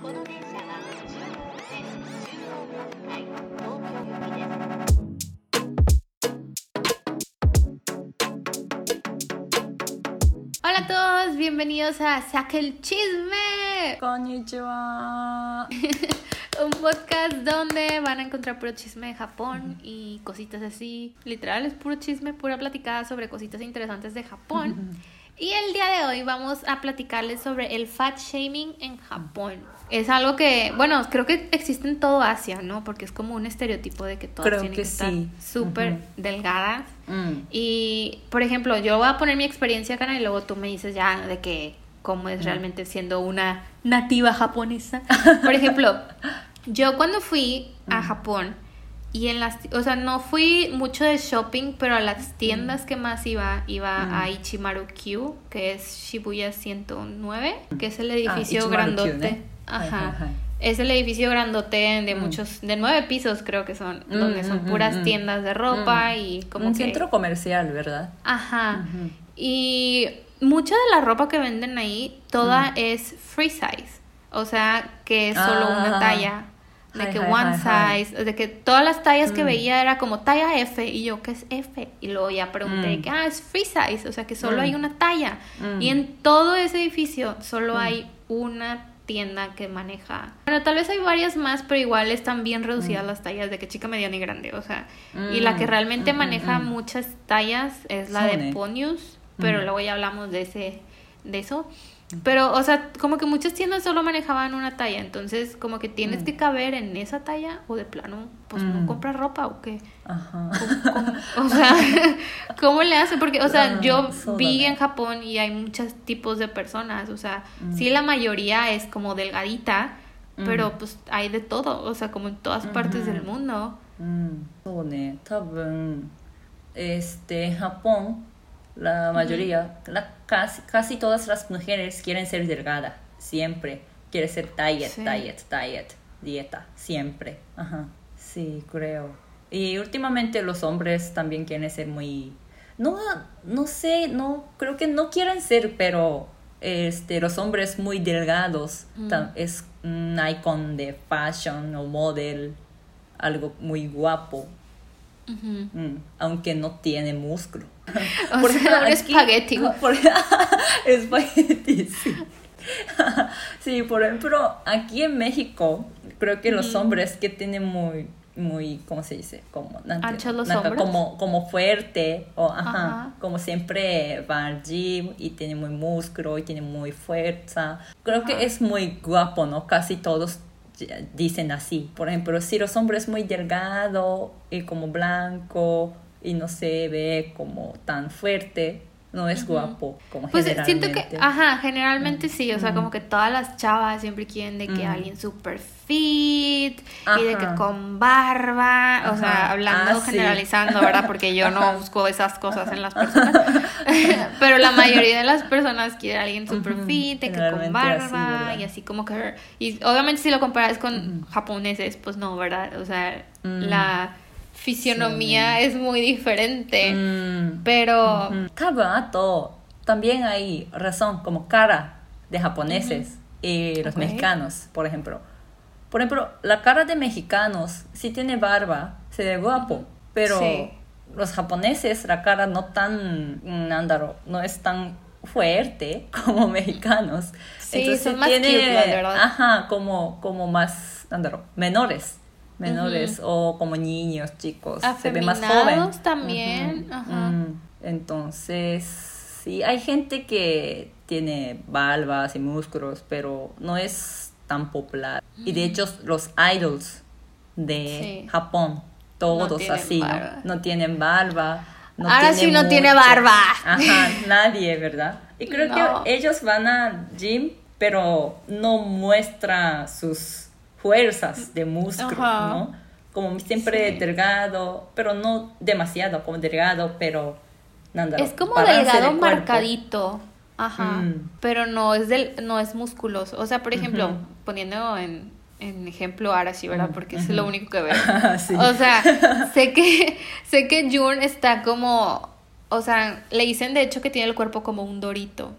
Hola a todos, bienvenidos a Saque el Chisme. Konnichiwa. un podcast donde van a encontrar puro chisme de Japón y cositas así. Literal, es puro chisme, pura platicada sobre cositas interesantes de Japón. Y el día de hoy vamos a platicarles sobre el fat shaming en Japón. Es algo que, bueno, creo que existe en todo Asia, ¿no? Porque es como un estereotipo de que todas Creo tienen que que, estar sí. súper delgadas. Mm. Y, por ejemplo, yo voy a poner mi experiencia acá y luego tú me dices ya de que cómo es realmente siendo una nativa japonesa. Por ejemplo, yo cuando fui a Japón y en las, o sea, no fui mucho de shopping, pero a las tiendas que más iba, iba a Ichimaru-Q, que es Shibuya 109, que es el edificio Ichimaru-Q, grandote. Ajá. Es el edificio grandote de Mm. muchos, de nueve pisos creo que son, Mm, donde son mm, puras mm, mm. tiendas de ropa y como Un que... centro comercial, ¿verdad? Ajá. Y mucha de la ropa que venden ahí, toda es free size. O sea, que es solo una Ah. talla. De Hi, que hi, one hi, size. De que todas las tallas que Mm. veía era como talla F. Y yo, ¿qué es F? Y luego ya pregunté Mm. que, ah, es free size. O sea, que solo Mm. hay una talla. Mm. Y en todo ese edificio solo Mm. hay una tienda que maneja. Bueno, tal vez hay varias más, pero igual están bien reducidas las tallas de que chica, mediana y grande. O sea, y la que Mm. realmente Mm, mm, maneja mm. muchas tallas es la de. Ponius, pero Mm. luego ya hablamos de ese de eso. Pero, o sea, como que muchas tiendas solo manejaban una talla, entonces como que tienes Mm. que caber en esa talla o de plano, pues no Mm. compras ropa o qué. Ajá. ¿Cómo- cómo- o sea, ¿cómo le hace? Porque, o sea, Ah, yoそうだね。vi en Japón y hay muchos tipos de personas, o sea, Mm. sí la mayoría es como delgadita, Mm. pero pues hay de todo, o sea, como en todas partes Ujú. del mundo. うん、そうね多分 este Japón la mayoría la, casi, casi todas las mujeres quieren ser delgada siempre. Quiere ser diet Sí. diet diet dieta siempre. Ajá. Sí creo. Y últimamente los hombres también quieren ser muy no no sé no creo que no quieren ser pero este los hombres muy delgados. Mm. es un icon de fashion o model algo muy guapo, Ujú. mm, aunque no tiene músculo. O Porque sea, un aquí- espagueti. por- espagueti, sí. sí, por ejemplo, aquí en México, creo que los hombres que tienen muy, muy, ¿cómo se dice? Como, ¿Anchos los nanka-? Como, como fuerte, o ajá, Ajá. como siempre van al gym y tienen muy músculo y tienen muy fuerza. Creo Ajá. que es muy guapo, ¿no? Casi todos dicen así. Por ejemplo, si los hombres muy delgado y como blanco y no se ve como tan fuerte, no es guapo como Pues siento que, generalmente. ajá, generalmente sí, o sea, Mm. como que todas las chavas siempre quieren de que Mm. alguien super fit y de que con barba, o sea, hablando, Ah, sí. generalizando, ¿verdad? Porque yo no busco esas cosas en las personas, pero la mayoría de las personas quiere a alguien super fit, de que con así, barba y así como que, y obviamente si lo comparas con japoneses, pues no, ¿verdad? O sea, Mm. la fisionomía es muy diferente. Mm. Pero. Kabato también hay razón, como cara de japoneses y los mexicanos, por ejemplo. Por ejemplo, la cara de mexicanos, si tiene barba, se ve guapo, pero los japoneses, la cara no tan, mm, nándaro, no es tan fuerte como mexicanos. Sí, Entonces, tiene, la verdad. Ajá, como, como más, nándaro, menores menores o como niños chicos se ve más joven también, ajá. Mm, entonces, sí, hay gente que tiene barbas y músculos, pero no es tan popular. Y de hecho, los idols de Sí. Japón, todos tienen así, ¿no? barba. no tienen barba. no Ahora sí no tiene barba. Ajá, nadie, ¿verdad? Y creo No. que ellos van a gym, pero no muestra sus fuerzas de músculo, Ajá. ¿no? Como siempre Sí. delgado, pero no demasiado, como delgado, pero... nándalo, Es como delgado marcadito. Ajá. Mm. Pero no es del, no es musculoso. O sea, por ejemplo, poniendo en, en ejemplo Arashi, ¿verdad? Mm, Porque es ujú. lo único que veo. Sí. O sea, sé que, sé que Jun está como, o sea, le dicen de hecho que tiene el cuerpo como un dorito,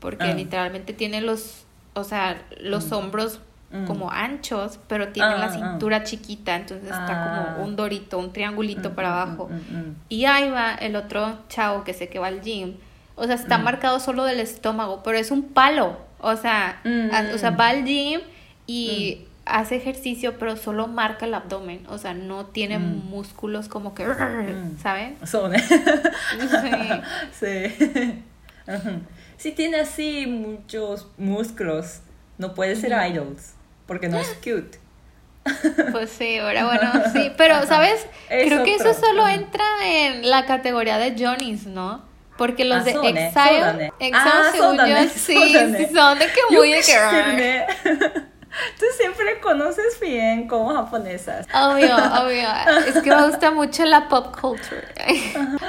porque Ah. literalmente tiene los, o sea, los hombros como mm. anchos, pero tienen la ah, ah. cintura chiquita, entonces está como ah. un dorito, un triangulito mm, para mm, abajo. Y ahí va el otro chavo que sé que va al gym. O sea, está marcado solo del estómago, pero es un palo. O sea, o sea va al gym y hace ejercicio, pero solo marca el abdomen, o sea, no tiene músculos como que, ¿saben? Son. sí. sí. Uh -huh. Si tiene así muchos músculos, no puede ser idols porque no es cute. Pues sí, ahora bueno, sí, pero sabes, creo que eso solo entra en la categoría de Johnnies, ¿no? Porque los de Exile. Exile ah, según yo, sí, son de que muy de. Tú siempre conoces bien como japonesas. Obvio, obvio. Es que me gusta mucho la pop culture.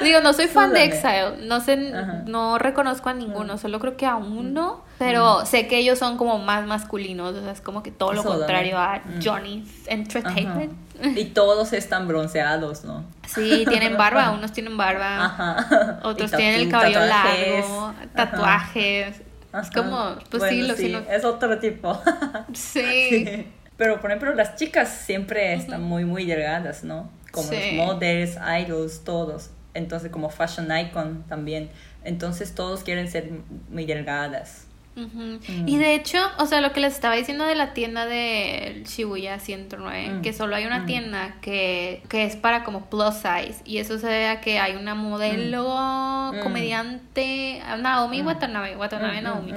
Digo, no soy fan de Exile. No sé, no reconozco a ninguno. Solo creo que a uno pero sé que ellos son como más masculinos. O sea, es como que todo lo contrario a Mm. Johnny's Entertainment. Ajá. Y todos están bronceados, ¿no? Sí, tienen barba. Unos tienen barba. Ajá. Otros Y tienen el cabello tatuajes. largo. Ajá. Tatuajes. Es como, pues sí, lo sí, lo- Es otro tipo. Sí. Pero por ejemplo, las chicas siempre están muy, muy delgadas, ¿no? Como Sí. los models, idols, todos. Entonces, como fashion icon también. Entonces, todos quieren ser muy delgadas. Mm. Y de hecho, o sea, lo que les estaba diciendo de la tienda de Shibuya 109, Mm. que solo hay una Mm. tienda que, que es para como plus size, y eso se debe a que hay una modelo Mm. comediante, Naomi Mm. Watanabe, Watanabe Naomi.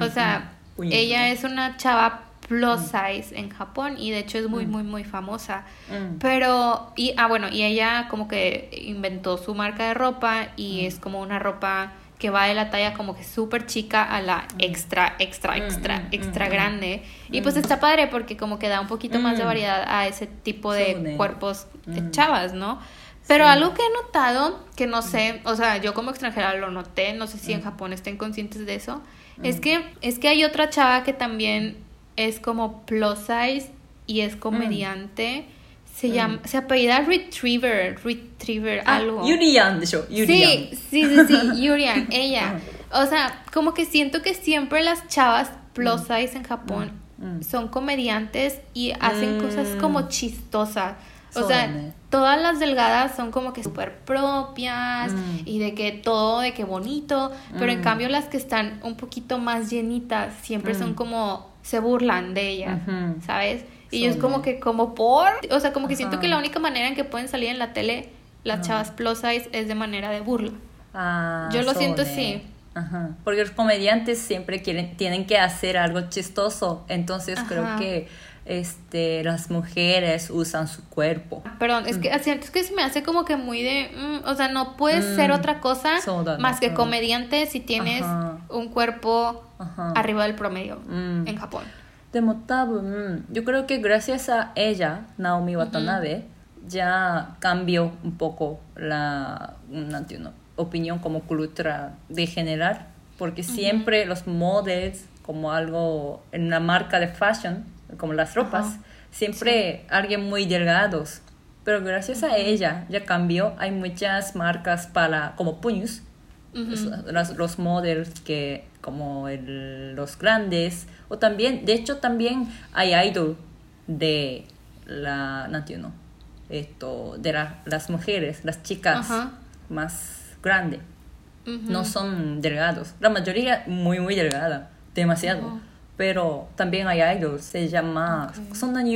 o sea, ella es una chava plus size en Japón y de hecho es muy, muy, muy famosa. Pero, y, ah, bueno, y ella como que inventó su marca de ropa y es como una ropa que va de la talla como que súper chica a la extra, extra, Mm, extra, mm, extra mm, grande. Y mm. pues está padre porque como que da un poquito más de Mm. variedad a ese tipo de cuerpos de Mm. chavas, ¿no? Pero Sí. algo que he notado, que no sé, o sea, yo como extranjera lo noté, no sé si en Mm. Japón estén conscientes de eso, Mm. es que es que hay otra chava que también es como plus size y es comediante. Se Mm. llama, se apellida Retriever, Retriever, Ah, algo. Yurian de show. Yurian. Sí, sí, sí, sí, Yurian, ella. O sea, como que siento que siempre las chavas plus size en Japón Mm, mm. son comediantes y hacen cosas como chistosas. O sea, todas las delgadas son como que súper propias Mm. y de que todo, de que bonito, pero en cambio las que están un poquito más llenitas siempre son como, se burlan de ellas. ¿sabes? Y yo es como que, como por. O sea, como que siento que la única manera en que pueden salir en la tele las chavas plus size es de manera de burla. Ah, yo lo siento así. Ajá. Porque los comediantes siempre quieren, tienen que hacer algo chistoso. Entonces creo que este, las mujeres usan su cuerpo. Ah, perdón, es que mm. es que se me hace como que muy de. Mm, o sea, no puedes ser mm. otra cosa más que comediante si tienes un cuerpo arriba del promedio mm. en Japón. でも多分 yo creo que gracias a ella Naomi Watanabe ya cambió un poco la ¿no entiendo? opinión como cultura de general porque siempre los models como algo en una marca de fashion como las ropas Ajá. siempre alguien muy delgados pero gracias a ella ya cambió hay muchas marcas para como puños Ujú. es- las- los models que como el, los grandes, o también, de hecho también hay idol de la, no esto, de la, las mujeres, las chicas más grandes. No son delgados, la mayoría muy muy delgada, demasiado. Pero también hay idols, se llama, okay. son tan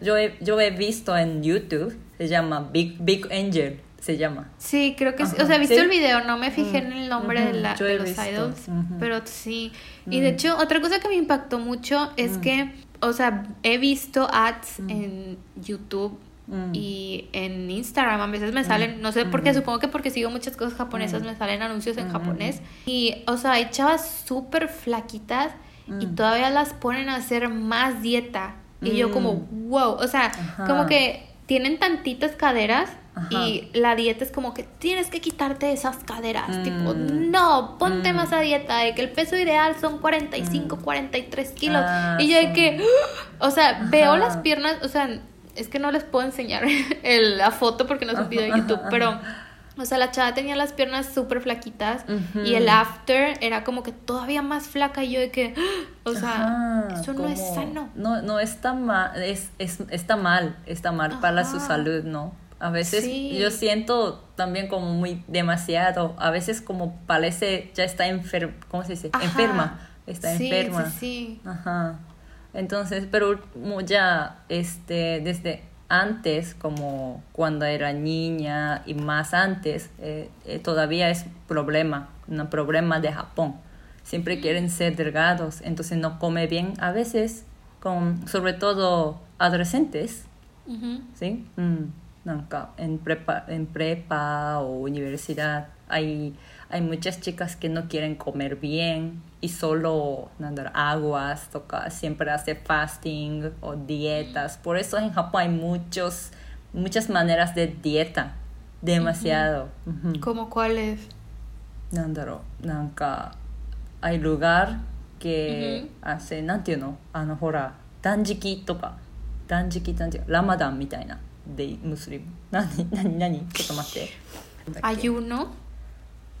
yo he, yo he visto en YouTube, se llama Big, Big Angel se llama Sí, creo que sí. O sea, he visto ¿Sí? el video, no me fijé en el nombre de, la, de los visto. idols, pero sí. Y de hecho, otra cosa que me impactó mucho es que, o sea, he visto ads en YouTube y en Instagram. A veces me salen, no sé por qué, supongo que porque sigo muchas cosas japonesas, me salen anuncios en japonés. Y, o sea, hay chavas súper flaquitas y todavía las ponen a hacer más dieta. Y yo como, wow, o sea, Ajá. como que tienen tantitas caderas Ajá. y la dieta es como que tienes que quitarte esas caderas. Mm. Tipo, no, ponte Mm. más a dieta, de que el peso ideal son 45, 43 kilos. Ah, y yo de que, o sea, veo las piernas, o sea, es que no les puedo enseñar el- la foto porque no es un video de YouTube, pero. O sea, la chava tenía las piernas súper flaquitas y el after era como que todavía más flaca y yo de que, o sea, Ajá, eso no es sano. No, no está mal, es, es- está mal, está mal para su salud, ¿no? A veces Sí. yo siento también como muy demasiado, a veces como parece ya está enferma, ¿cómo se dice? Ajá. Enferma, está sí, enferma. Sí, sí. Ajá. Entonces, pero ya este, desde antes, como cuando era niña y más antes, eh, eh, todavía es problema, un problema de Japón. Siempre quieren ser delgados, entonces no come bien. A veces, con, sobre todo adolescentes, Ujú. ¿sí? Mm, なんか en prepa, en prepa o universidad hay, hay muchas chicas que no quieren comer bien y solo なんだろう aguas toca siempre hace fasting o dietas por eso en Japón hay muchos muchas maneras de dieta demasiado Ujú. ¿Cómo cuál es? なんだろうなんか hay lugar que hace なんていうのあのほら断食とか断食断食ラマダンみたいな でムスリム何何何ちょっと待ってなんだっけ Ayuno.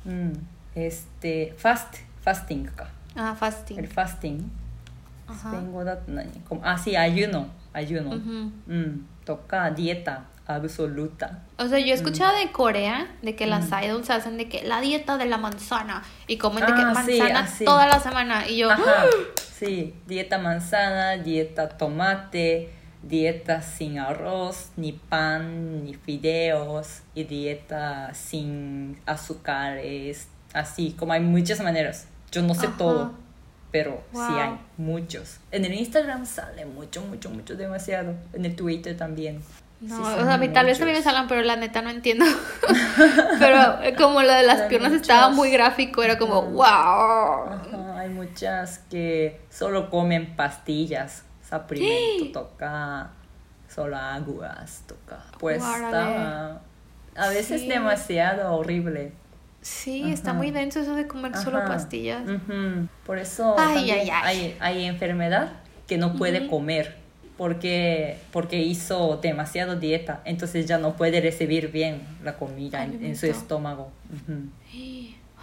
うん este fast fasting か Ah, el fasting. fasting スペイ Ajá. ン語だと何こあ sí ayuno ayuno Ujú. うんとか dieta absoluta O sea, yo he Mm. escuchado de Corea de que las idols hacen de que la dieta de la manzana y comen de que Ah, sí, manzana así. toda la semana y yo Ajá, sí, dieta manzana, dieta tomate, dieta sin arroz, ni pan, ni fideos, y dieta sin azúcares, así como hay muchas maneras. Yo no sé Ajá. todo, pero sí hay muchos. En el Instagram sale mucho, mucho, mucho, demasiado. En el Twitter también. No, Sí, o sea, a mí tal vez también me salgan, pero la neta no entiendo. pero eh, como lo de las Hay piernas estaba muy gráfico, era como, wow. Ajá, hay muchas que solo comen pastillas, suplemento, toca solo aguas, toca. Pues Órale. está a veces Sí. demasiado horrible. Sí, está Ajá. muy denso eso de comer solo Ajá. pastillas. Ujú. Por eso Ay, ay, ay. Hay, hay enfermedad que no puede Ujú. comer porque, porque hizo demasiado dieta, entonces ya no puede recibir bien la comida en, en su estómago. Ujú.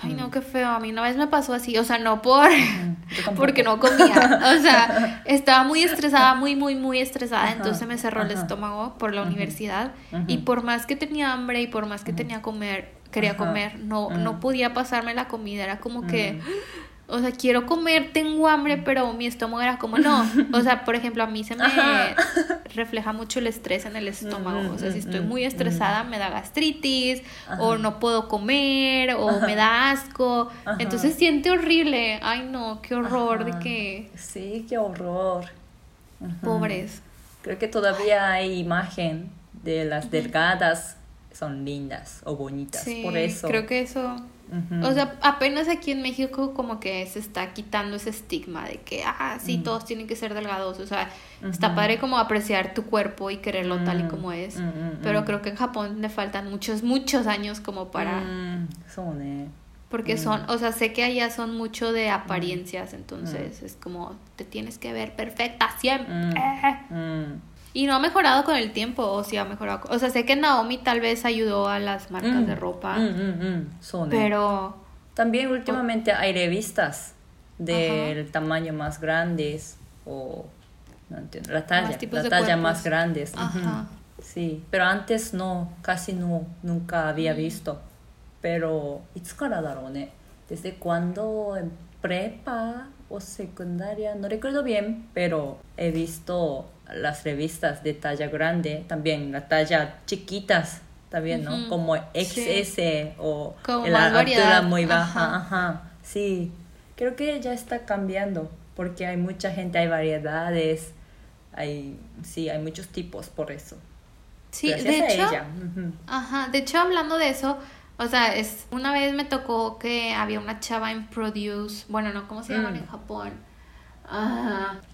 Ay, Mm. no, qué feo. A mí una vez me pasó así, o sea, no por... Porque no comía. O sea, estaba muy estresada, muy, muy, muy estresada. Ajá, Entonces me cerró el estómago por la universidad. Y por más que tenía hambre y por más que tenía comer, quería comer, no, mm. no podía pasarme la comida. Era como que, Mm. O sea, quiero comer, tengo hambre, pero mi estómago era como, no. O sea, por ejemplo, a mí se me Ajá. refleja mucho el estrés en el estómago. O sea, si Mm, estoy mm, muy mm. estresada, me da gastritis, Ajá. o no puedo comer, o Ajá. me da asco. Entonces siente horrible. Ay, no, qué horror de que Sí, qué horror. Pobres. Creo que todavía hay imagen de las delgadas son lindas o bonitas. Sí, por eso. creo que eso. O sea, apenas aquí en México como que se está quitando ese estigma de que, ah, sí, todos tienen que ser delgados. O sea, está padre como apreciar tu cuerpo y quererlo tal y como es. Pero creo que en Japón le faltan muchos, muchos años como para... Porque son, o sea, sé que allá son mucho de apariencias, entonces es como, te tienes que ver perfecta siempre. Y no ha mejorado con el tiempo, o sí ha mejorado. O sea, sé que Naomi tal vez ayudó a las marcas mm. de ropa. Mm, mm, mm pero. También últimamente hay revistas del tamaño más grandes o. No entiendo, la talla, más la talla más grandes. Ajá. Sí, pero antes no, casi no, nunca había mm. visto. Pero, ¿y eh? desde cuándo? En prepa, o secundaria, no recuerdo bien, pero he visto las revistas de talla grande, también la talla chiquitas, también, ¿no? Como Sí. XS o Como la altura muy baja. Ajá. Ajá. Sí, creo que ya está cambiando porque hay mucha gente, hay variedades, hay, sí, hay muchos tipos por eso. sí, Gracias de a hecho, ajá, de hecho hablando de eso, o sea, es una vez me tocó que había una chava en Produce, bueno, no, ¿cómo se llaman mm. en Japón?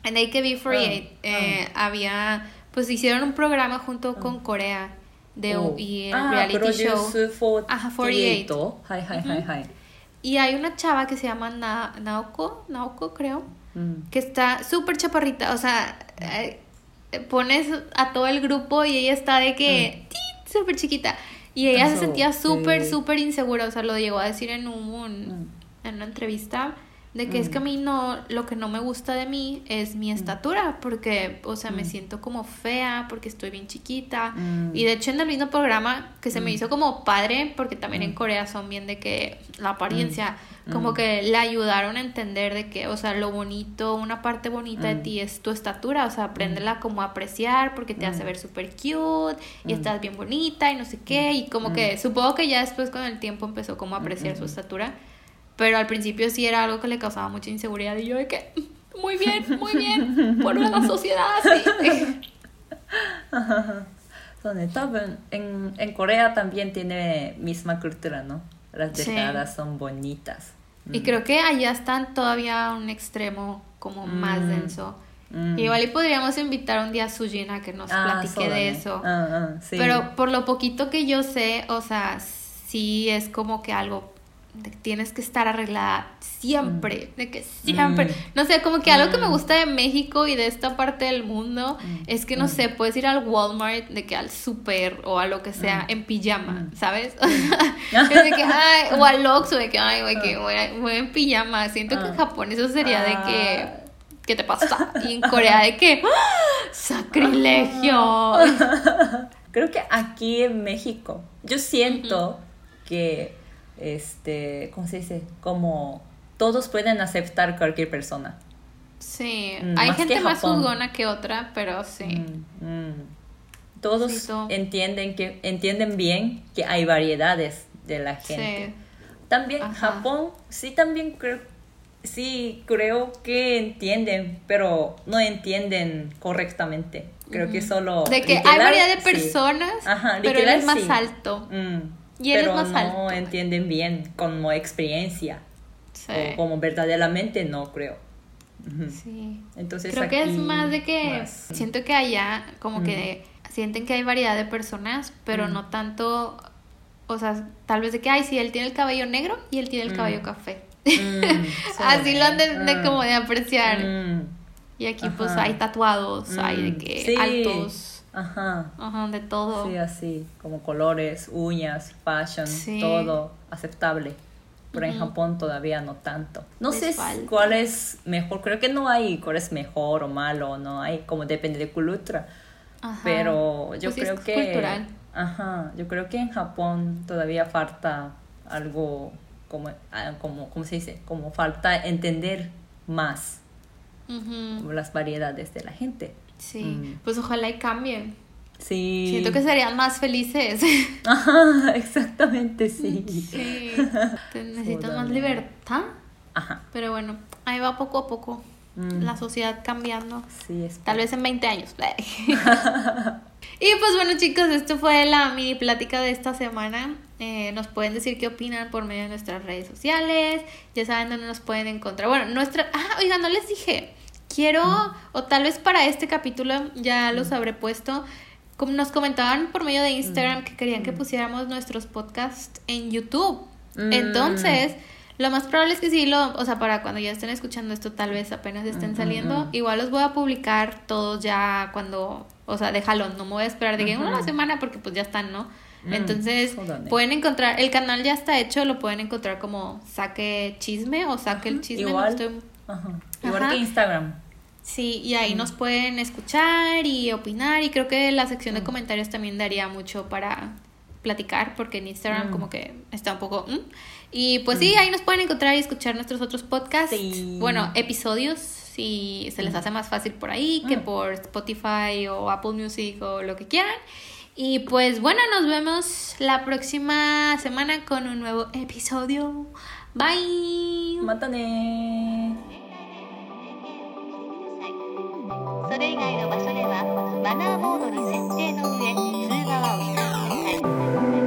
En AKB48 ah, eh, ah. había, pues hicieron un programa junto ah. con Corea de oh. y el ah, reality show. 48. Ajá, 48. Hi, hi, hi, hi. Y hay una chava que se llama Na Naoko, Naoko creo, mm. que está súper chaparrita, o sea, eh, pones a todo el grupo y ella está de que mm. súper chiquita. Y ella se sentía súper, súper insegura, o sea, lo llegó a decir en un, en una entrevista, de que es que a mí no, lo que no me gusta de mí es mi estatura, porque, o sea, me siento como fea, porque estoy bien chiquita. Mm. Y de hecho en el mismo programa, que se me hizo como padre, porque también en Corea son bien de que la apariencia, como que le ayudaron a entender de que, o sea, lo bonito, una parte bonita de ti es tu estatura, o sea, apréndela como a apreciar, porque te hace ver súper cute, y estás bien bonita, y no sé qué, y como que, supongo que ya después con el tiempo empezó como a apreciar su estatura. Pero al principio sí era algo que le causaba mucha inseguridad y yo de que, muy bien, muy bien, por una sociedad así. Entonces, en, en Corea también tiene misma cultura, ¿no? Las delgadas sí. son bonitas. Y mm. creo que allá están todavía un extremo como más mm. denso. Mm. Igual y podríamos invitar un día a Sujina que nos ah, platique de eso. Ah, ah, pero por lo poquito que yo sé, o sea, sí es como que algo de que tienes que estar arreglada siempre, de que siempre, Mm. no sé, como que algo que me Mm. gusta de México y de esta parte del mundo Mm. es que no Mm. sé, puedes ir al Walmart, de que al super o a lo que sea en pijama, Mm. ¿sabes? es de que, ay, o al Oxxo, de que, ay, güey, que voy, a- voy en pijama. Siento que en Ah. Japón eso sería de que, Ah. ¿qué te pasa? Y en Corea de que, ¡ah! sacrilegio. Creo que aquí en México, yo siento que, este, ¿cómo se dice? Como todos pueden aceptar cualquier persona. Sí, Mm, hay gente más juzgona que otra, pero sí. Mm, mm. Todos Sí, todo. entienden que entienden bien que hay variedades de la gente. Sí. También Ajá. Japón sí también creo sí creo que entienden, pero no entienden correctamente. Creo que solo De que hay variedad de sí. personas, Ajá, pero él es más sí. alto. Y él es pero más no alto. entienden bien como experiencia Sí. o como verdaderamente no creo. Sí. Entonces Creo que es más de que más. siento que allá como Mm. que sienten que hay variedad de personas, pero Mm. no tanto, o sea, tal vez de que, ay, sí, él tiene el cabello negro y él tiene el Mm. cabello café. Así lo han de, de como de apreciar. Y aquí pues hay tatuados, hay de que sí. altos, Ajá. ajá, de todo. Sí, así, como colores, uñas, fashion, Sí. todo aceptable. Pero en. Japón todavía no tanto. No Les sé falta. cuál es mejor, creo que no hay cuál es mejor o malo, no hay, como depende de cultura. Ajá. Pero yo Pues creo es que... cultural. Ajá, yo creo que en Japón todavía falta algo, como, ah, como, ¿cómo se dice? Como falta entender más las variedades de la gente. Sí, Mm. pues ojalá y cambien. Sí. Siento que serían más felices. Ajá, exactamente, sí. Sí, te necesitas más libertad. Ajá. Pero bueno, ahí va poco a poco Mm. la sociedad cambiando. Sí, es Tal vez en 20 años. y pues bueno chicos, esto fue la mini plática de esta semana. Eh, nos pueden decir qué opinan por medio de nuestras redes sociales. Ya saben dónde nos pueden encontrar. Bueno, nuestra... Ah, oiga, no les dije. Quiero, o tal vez para este capítulo ya los habré puesto. Como nos comentaban por medio de Instagram que querían que pusiéramos nuestros podcasts en YouTube. Mm. Entonces, lo más probable es que sí, lo, o sea, para cuando ya estén escuchando esto, tal vez apenas estén saliendo. Igual los voy a publicar todos ya cuando, o sea, de jalón. No me voy a esperar de que una semana porque pues ya están, ¿no? Mm, Entonces, pueden encontrar, el canal ya está hecho, lo pueden encontrar como saque chisme o saque el chisme. no estoy- Ajá. Igual Ajá. que Instagram. Sí, y ahí nos pueden escuchar y opinar y creo que la sección de comentarios también daría mucho para platicar porque en Instagram Mm. como que está un poco... Y pues sí, ahí nos pueden encontrar y escuchar nuestros otros podcasts. Sí. Bueno, episodios, si se les hace más fácil por ahí que por Spotify o Apple Music o lo que quieran. Y pues bueno, nos vemos la próxima semana con un nuevo episodio. Bye. まそれ以外の場所ではマナーモードに設定の上通話はお控えください。